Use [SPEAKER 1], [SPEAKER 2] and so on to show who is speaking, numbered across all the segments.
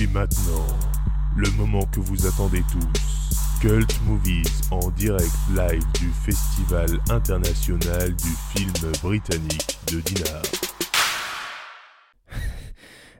[SPEAKER 1] Et maintenant, le moment que vous attendez tous. Cult Movies en direct live du Festival international du film britannique de Dinard.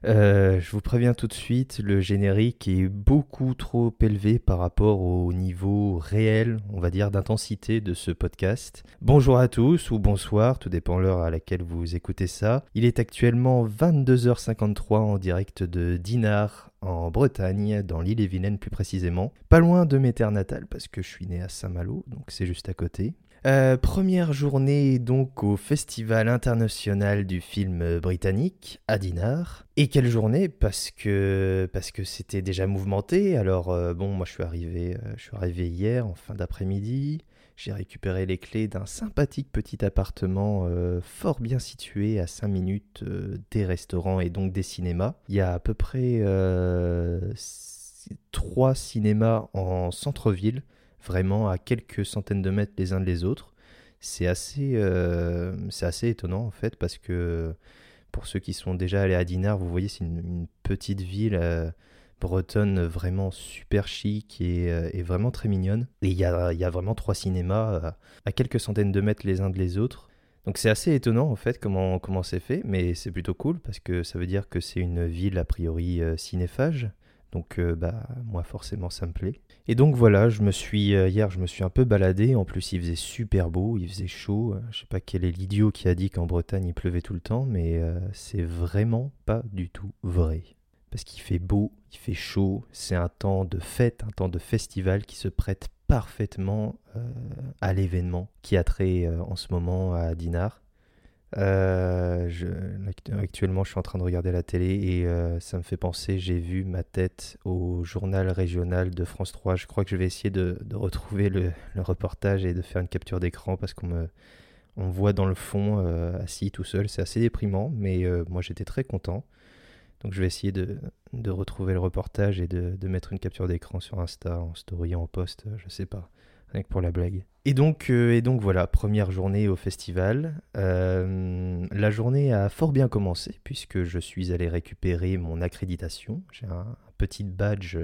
[SPEAKER 2] Euh, je vous préviens tout de suite, le générique est beaucoup trop élevé par rapport au niveau réel, on va dire, d'intensité de ce podcast. Bonjour à tous ou bonsoir, tout dépend l'heure à laquelle vous écoutez ça. Il est actuellement 22h53 en direct de Dinard en Bretagne, dans l'île et Vilaine plus précisément. Pas loin de mes terres natales parce que je suis né à Saint-Malo, donc c'est juste à côté. Euh, première journée donc au Festival international du film britannique à Dinard. Et quelle journée? Parce que parce que c'était déjà mouvementé. Alors euh, bon, moi je suis arrivé euh, je suis arrivé hier en fin d'après-midi. J'ai récupéré les clés d'un sympathique petit appartement fort bien situé à 5 minutes des restaurants et donc des cinémas. Il y a à peu près trois cinémas en centre-ville vraiment à quelques centaines de mètres les uns des autres. C'est assez, euh, assez étonnant en fait parce que pour ceux qui sont déjà allés à Dinard, vous voyez c'est une, petite ville euh, bretonne vraiment super chic et, euh, vraiment très mignonne. Et il y a, y a, vraiment trois cinémas à quelques centaines de mètres les uns de autres. Donc c'est assez étonnant en fait comment comment c'est fait, mais c'est plutôt cool parce que ça veut dire que c'est une ville a priori cinéphage. Donc euh, bah moi forcément ça me plaît. Et donc voilà, je me suis euh, hier je me suis un peu baladé. En plus il faisait super beau, il faisait chaud. Je sais pas quel est l'idiot qui a dit qu'en Bretagne il pleuvait tout le temps, mais euh, c'est vraiment pas du tout vrai. Parce qu'il fait beau, il fait chaud, c'est un temps de fête, un temps de festival qui se prête parfaitement à l'événement qui a trait en ce moment à Dinard. Euh, actuellement, je suis en train de regarder la télé et euh, ça me fait penser, j'ai vu ma tête au journal régional de France 3. Je crois que je vais essayer de, retrouver le, reportage et de faire une capture d'écran parce qu'on me, on voit dans le fond euh, assis tout seul. C'est assez déprimant, mais moi j'étais très content. Donc je vais essayer de, de retrouver le reportage et de, de mettre une capture d'écran sur Insta, en story, en post, je sais pas pour la blague. Et donc, euh, et donc voilà, première journée au festival. Euh, la journée a fort bien commencé puisque je suis allé récupérer mon accréditation. J'ai un, petit badge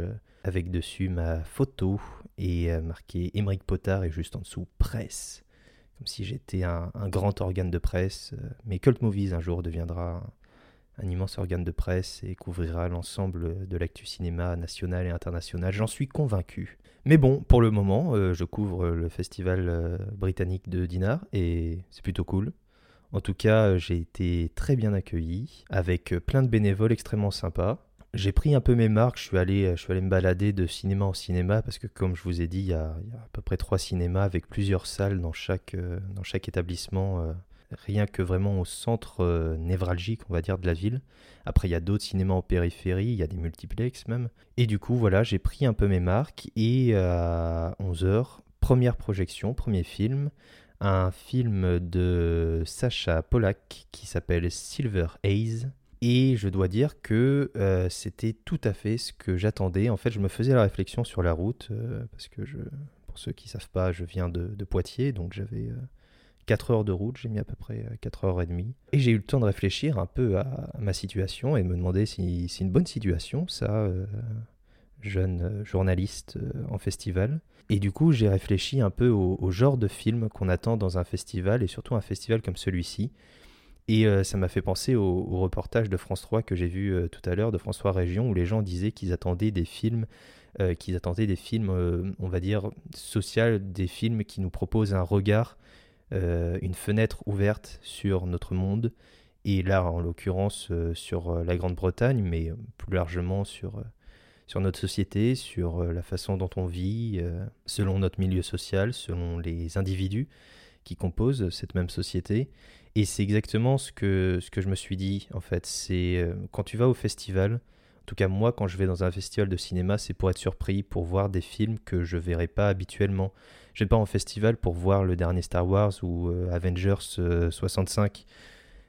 [SPEAKER 2] avec dessus ma photo et euh, marqué Émeric Potard et juste en dessous presse. Comme si j'étais un, un, grand organe de presse. Mais Cult Movies un jour deviendra un immense organe de presse et couvrira l'ensemble de l'actu cinéma national et international. J'en suis convaincu. Mais bon, pour le moment, euh, je couvre le festival euh, britannique de Dinard et c'est plutôt cool. En tout cas, j'ai été très bien accueilli avec plein de bénévoles extrêmement sympas. J'ai pris un peu mes marques, je suis, allé, je suis allé me balader de cinéma en cinéma parce que comme je vous ai dit, il y a, à peu près trois cinémas avec plusieurs salles dans chaque, euh, dans chaque établissement rien que vraiment au centre euh, névralgique, on va dire, de la ville. Après, il y a d'autres cinémas en périphérie, il y a des multiplex même. Et du coup, voilà, j'ai pris un peu mes marques et à 11h, première projection, premier film, un film de Sacha Polak qui s'appelle Silver Haze. Et je dois dire que euh, c'était tout à fait ce que j'attendais. En fait, je me faisais la réflexion sur la route, euh, parce que je, pour ceux qui ne savent pas, je viens de Poitiers, donc j'avais 4 heures de route, j'ai mis à peu près 4 euh, heures et demie. Et j'ai eu le temps de réfléchir un peu à, ma situation et me demander si c'est une bonne situation, ça, euh, jeune euh, journaliste en festival. Et du coup, j'ai réfléchi un peu au, genre de film qu'on attend dans un festival, et surtout un festival comme celui-ci. Et ça m'a fait penser au, reportage de France 3 que j'ai vu tout à l'heure, de France 3 Région, où les gens disaient qu'ils attendaient des films, qu'ils attendaient des films, on va dire, sociaux, des films qui nous proposent un regard euh, une fenêtre ouverte sur notre monde, et là en l'occurrence euh, sur euh, la Grande-Bretagne, mais plus largement sur, sur notre société, sur la façon dont on vit, selon notre milieu social, selon les individus qui composent cette même société. Et c'est exactement ce que, ce que je me suis dit, en fait. C'est quand tu vas au festival, en tout cas moi quand je vais dans un festival de cinéma, c'est pour être surpris, pour voir des films que je verrais pas habituellement. Je vais pas en festival pour voir le dernier Star Wars ou euh, Avengers 65. Euh,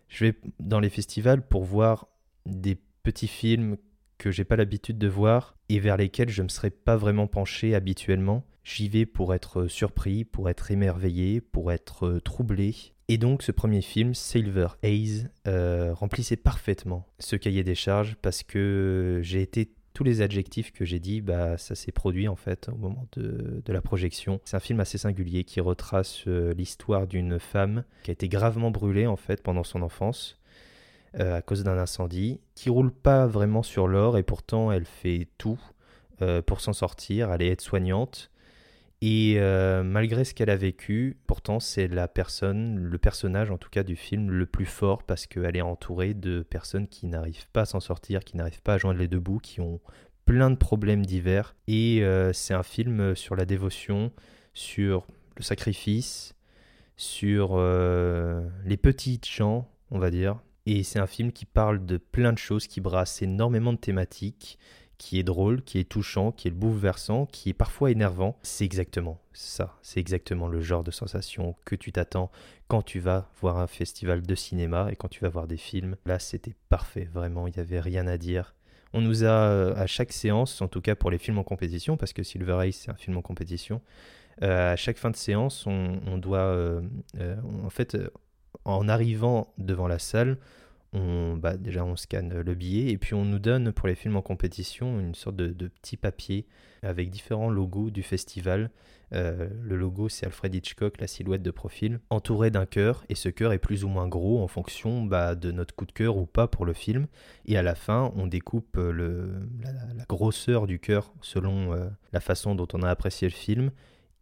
[SPEAKER 2] je vais dans les festivals pour voir des petits films que j'ai pas l'habitude de voir et vers lesquels je ne me serais pas vraiment penché habituellement. J'y vais pour être surpris, pour être émerveillé, pour être euh, troublé. Et donc ce premier film, Silver Haze, remplissait parfaitement ce cahier des charges parce que j'ai été tous les adjectifs que j'ai dit, bah, ça s'est produit en fait au moment de, la projection. C'est un film assez singulier qui retrace euh, l'histoire d'une femme qui a été gravement brûlée en fait pendant son enfance euh, à cause d'un incendie, qui roule pas vraiment sur l'or et pourtant elle fait tout euh, pour s'en sortir. Elle est aide-soignante et malgré ce qu'elle a vécu, pourtant c'est la personne, le personnage en tout cas du film le plus fort parce qu'elle est entourée de personnes qui n'arrivent pas à s'en sortir, qui n'arrivent pas à joindre les deux bouts, qui ont plein de problèmes divers. Et c'est un film sur la dévotion, sur le sacrifice, sur les petites gens, on va dire. Et c'est un film qui parle de plein de choses, qui brasse énormément de thématiques qui est drôle, qui est touchant, qui est bouleversant, qui est parfois énervant. C'est exactement ça. C'est exactement le genre de sensation que tu t'attends quand tu vas voir un festival de cinéma et quand tu vas voir des films. Là, c'était parfait, vraiment, il n'y avait rien à dire. On nous a, euh, à chaque séance, en tout cas pour les films en compétition, parce que Silver Ace, c'est un film en compétition, euh, à chaque fin de séance, on, doit, euh, en fait, en arrivant devant la salle, on, bah, déjà on scanne le billet et puis on nous donne pour les films en compétition une sorte de, petit papier avec différents logos du festival. Euh, le logo c'est Alfred Hitchcock, la silhouette de profil, entouré d'un cœur et ce cœur est plus ou moins gros en fonction bah, de notre coup de cœur ou pas pour le film. Et à la fin on découpe le, la, grosseur du cœur selon euh, la façon dont on a apprécié le film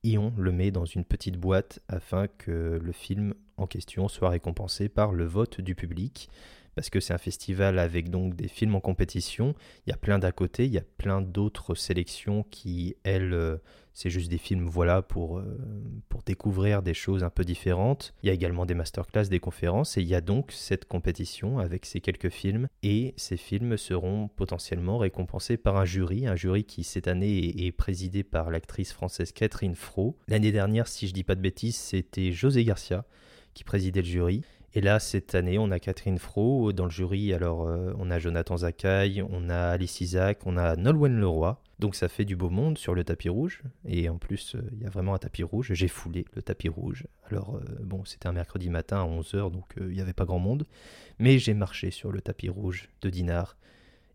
[SPEAKER 2] et on le met dans une petite boîte afin que le film en question soit récompensé par le vote du public parce que c'est un festival avec donc des films en compétition. Il y a plein d'à côté, il y a plein d'autres sélections qui, elles, euh, c'est juste des films, voilà, pour, euh, pour découvrir des choses un peu différentes. Il y a également des masterclass, des conférences, et il y a donc cette compétition avec ces quelques films, et ces films seront potentiellement récompensés par un jury, un jury qui cette année est, présidé par l'actrice française Catherine Fro. L'année dernière, si je dis pas de bêtises, c'était José Garcia qui présidait le jury. Et là, cette année, on a Catherine Fro dans le jury. Alors, euh, on a Jonathan Zakaï, on a Alice Isaac, on a Nolwenn Leroy. Donc, ça fait du beau monde sur le tapis rouge. Et en plus, euh, il y a vraiment un tapis rouge. J'ai foulé le tapis rouge. Alors, euh, bon, c'était un mercredi matin à 11h, donc il n'y avait pas grand monde. Mais j'ai marché sur le tapis rouge de Dinard.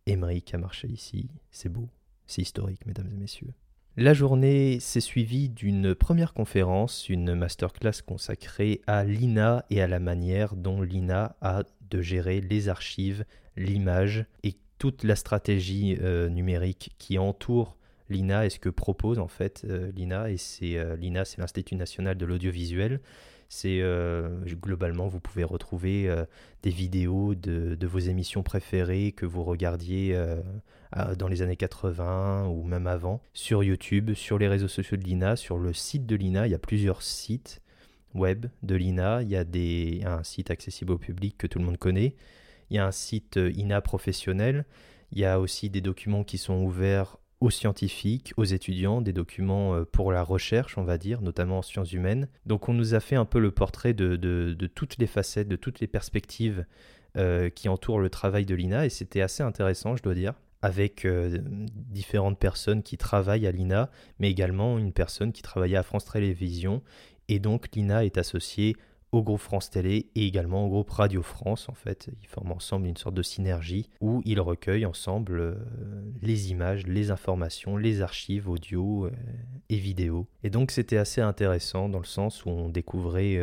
[SPEAKER 2] Émeric a marché ici. C'est beau. C'est historique, mesdames et messieurs. La journée s'est suivie d'une première conférence, une masterclass consacrée à l'INA et à la manière dont l'INA a de gérer les archives, l'image et toute la stratégie euh, numérique qui entoure l'INA et ce que propose en fait euh, l'INA. Et c'est euh, l'INA, c'est l'Institut national de l'audiovisuel. C'est globalement, vous pouvez retrouver des vidéos de, vos émissions préférées que vous regardiez dans les années 80 ou même avant, sur YouTube, sur les réseaux sociaux de l'INA, sur le site de l'INA. Il y a plusieurs sites web de l'INA. Il y a des, un site accessible au public que tout le monde connaît. Il y a un site euh, INA professionnel. Il y a aussi des documents qui sont ouverts aux scientifiques, aux étudiants, des documents euh, pour la recherche, on va dire, notamment en sciences humaines. Donc on nous a fait un peu le portrait de, toutes les facettes, de toutes les perspectives euh, qui entourent le travail de l'INA, et c'était assez intéressant, je dois dire avec euh, différentes personnes qui travaillent à l'INA, mais également une personne qui travaillait à France Télévisions. Et donc l'INA est associée au groupe France Télé et également au groupe Radio France. En fait, ils forment ensemble une sorte de synergie où ils recueillent ensemble euh, les images, les informations, les archives audio euh, et vidéo. Et donc c'était assez intéressant dans le sens où on découvrait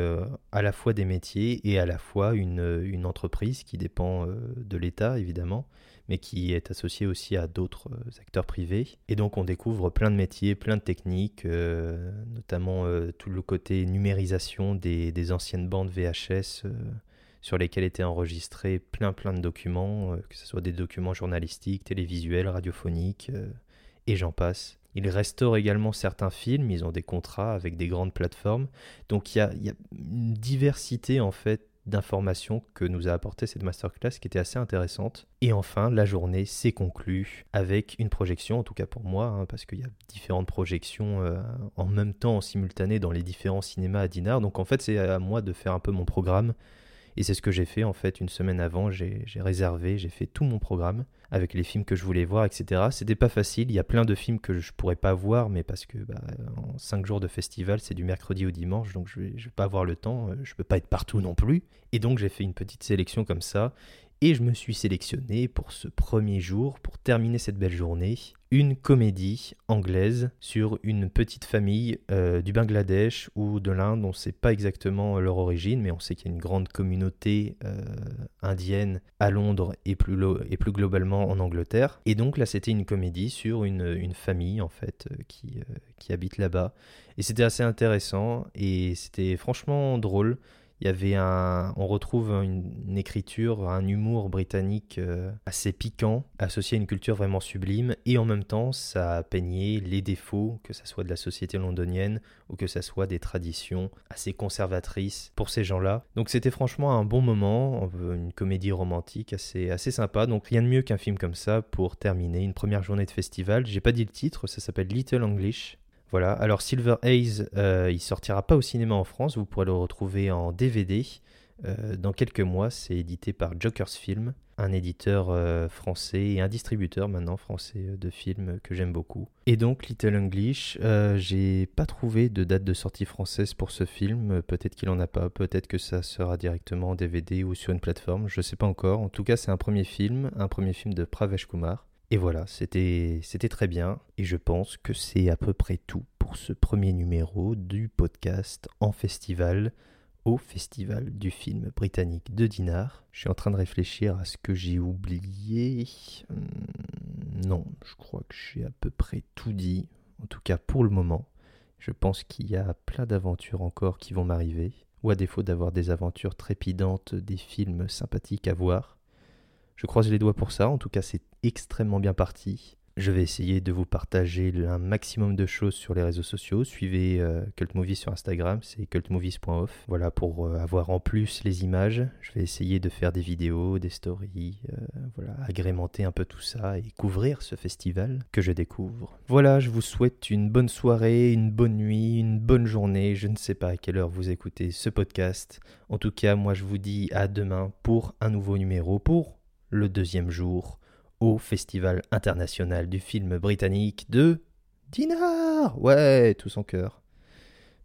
[SPEAKER 2] à la fois des métiers et à la fois une, une entreprise qui dépend de l'État évidemment mais qui est associé aussi à d'autres euh, acteurs privés. Et donc on découvre plein de métiers, plein de techniques, euh, notamment euh, tout le côté numérisation des, anciennes bandes VHS sur lesquelles étaient enregistrés plein plein de documents, que ce soit des documents journalistiques, télévisuels, radiophoniques, et j'en passe. Ils restaurent également certains films, ils ont des contrats avec des grandes plateformes. Donc il y a, y a, une diversité en fait d'informations que nous a apporté cette masterclass qui était assez intéressante. Et enfin, la journée s'est conclue avec une projection, en tout cas pour moi, hein, parce qu'il y a différentes projections euh, en même temps, en simultané, dans les différents cinémas à Dinard. Donc en fait, c'est à moi de faire un peu mon programme. Et c'est ce que j'ai fait en fait une semaine avant. J'ai réservé, j'ai fait tout mon programme avec les films que je voulais voir, etc. C'était pas facile. Il y a plein de films que je pourrais pas voir, mais parce que bah, en 5 jours de festival, c'est du mercredi au dimanche, donc je vais, vais pas avoir le temps. Euh, je peux pas être partout non plus. Et donc j'ai fait une petite sélection comme ça. Et je me suis sélectionné pour ce premier jour, pour terminer cette belle journée, une comédie anglaise sur une petite famille euh, du Bangladesh ou de l'Inde. On ne sait pas exactement leur origine, mais on sait qu'il y a une grande communauté euh, indienne à Londres et plus, globalement en Angleterre. Et donc là, c'était une comédie sur une, famille en fait euh, qui, qui habite là-bas. Et c'était assez intéressant et c'était franchement drôle. Il y avait un, on retrouve une, écriture, un humour britannique euh, assez piquant, associé à une culture vraiment sublime, et en même temps, ça peignait les défauts, que ce soit de la société londonienne ou que ce soit des traditions assez conservatrices pour ces gens-là. Donc c'était franchement un bon moment, une comédie romantique assez, assez sympa. Donc rien de mieux qu'un film comme ça pour terminer une première journée de festival. J'ai pas dit le titre, ça s'appelle Little English. Voilà, alors Silver Haze, euh, il sortira pas au cinéma en France, vous pourrez le retrouver en DVD. Euh, dans quelques mois, c'est édité par Jokers Film, un éditeur euh, français et un distributeur maintenant français de films que j'aime beaucoup. Et donc Little English, j'ai pas trouvé de date de sortie française pour ce film, peut-être qu'il en a pas, peut-être que ça sera directement en DVD ou sur une plateforme, je sais pas encore. En tout cas, c'est un premier film, un premier film de Pravesh Kumar. Et voilà, c'était très bien. Et je pense que c'est à peu près tout pour ce premier numéro du podcast en festival au festival du film britannique de Dinard. Je suis en train de réfléchir à ce que j'ai oublié. Hmm, non, je crois que j'ai à peu près tout dit, en tout cas pour le moment. Je pense qu'il y a plein d'aventures encore qui vont m'arriver, ou à défaut d'avoir des aventures trépidantes, des films sympathiques à voir. Je croise les doigts pour ça, en tout cas c'est extrêmement bien parti. Je vais essayer de vous partager un maximum de choses sur les réseaux sociaux. Suivez euh, Cult Movies sur Instagram, c'est cultmovies.off. Voilà, pour euh, avoir en plus les images. Je vais essayer de faire des vidéos, des stories, euh, voilà, agrémenter un peu tout ça et couvrir ce festival que je découvre. Voilà, je vous souhaite une bonne soirée, une bonne nuit, une bonne journée. Je ne sais pas à quelle heure vous écoutez ce podcast. En tout cas, moi je vous dis à demain pour un nouveau numéro, pour le deuxième jour au Festival international du film britannique de Dinard. Ouais, tout son cœur.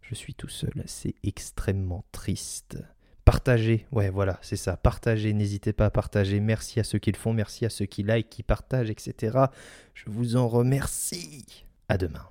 [SPEAKER 2] Je suis tout seul, c'est extrêmement triste. Partagez, ouais voilà, c'est ça, partagez, n'hésitez pas à partager. Merci à ceux qui le font, merci à ceux qui like, qui partagent, etc. Je vous en remercie. À demain.